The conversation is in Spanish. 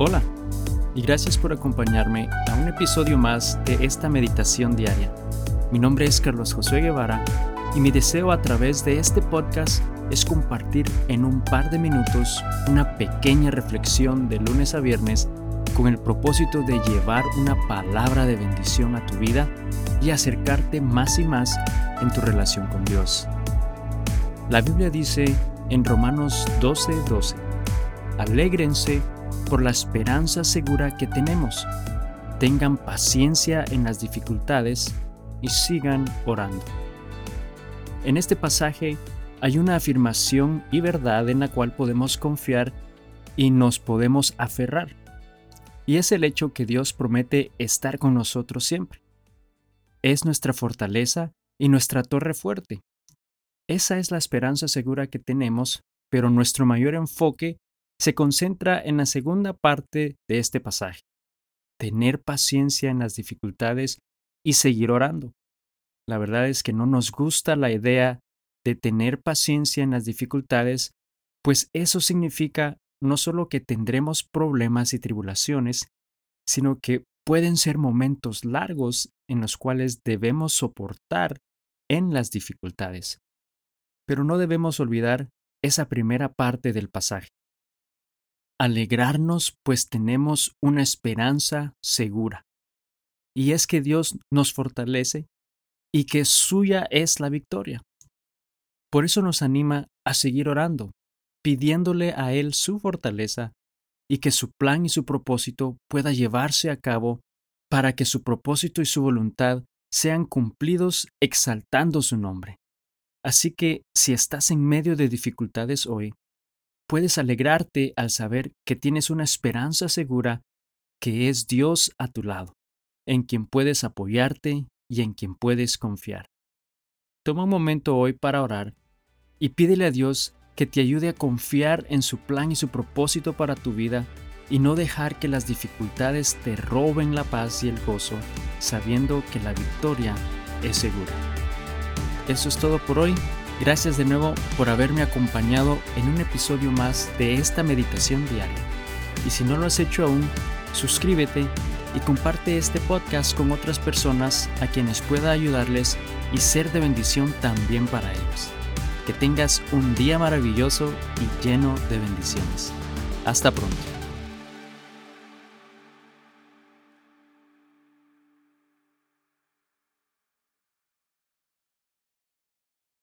Hola y gracias por acompañarme a un episodio más de esta meditación diaria. Mi nombre es Carlos Josué Guevara y mi deseo a través de este podcast es compartir en un par de minutos una pequeña reflexión de lunes a viernes con el propósito de llevar una palabra de bendición a tu vida y acercarte más y más en tu relación con Dios. La Biblia dice en Romanos 12:12, 12, alégrense por la esperanza segura que tenemos. Tengan paciencia en las dificultades y sigan orando. En este pasaje hay una afirmación y verdad en la cual podemos confiar y nos podemos aferrar. Y es el hecho que Dios promete estar con nosotros siempre. Es nuestra fortaleza y nuestra torre fuerte. Esa es la esperanza segura que tenemos, pero nuestro mayor enfoque se concentra en la segunda parte de este pasaje, tener paciencia en las dificultades y seguir orando. La verdad es que no nos gusta la idea de tener paciencia en las dificultades, pues eso significa no solo que tendremos problemas y tribulaciones, sino que pueden ser momentos largos en los cuales debemos soportar en las dificultades. Pero no debemos olvidar esa primera parte del pasaje alegrarnos pues tenemos una esperanza segura. Y es que Dios nos fortalece y que suya es la victoria. Por eso nos anima a seguir orando, pidiéndole a Él su fortaleza y que su plan y su propósito pueda llevarse a cabo para que su propósito y su voluntad sean cumplidos exaltando su nombre. Así que si estás en medio de dificultades hoy, puedes alegrarte al saber que tienes una esperanza segura que es Dios a tu lado, en quien puedes apoyarte y en quien puedes confiar. Toma un momento hoy para orar y pídele a Dios que te ayude a confiar en su plan y su propósito para tu vida y no dejar que las dificultades te roben la paz y el gozo, sabiendo que la victoria es segura. Eso es todo por hoy. Gracias de nuevo por haberme acompañado en un episodio más de esta meditación diaria. Y si no lo has hecho aún, suscríbete y comparte este podcast con otras personas a quienes pueda ayudarles y ser de bendición también para ellos. Que tengas un día maravilloso y lleno de bendiciones. Hasta pronto.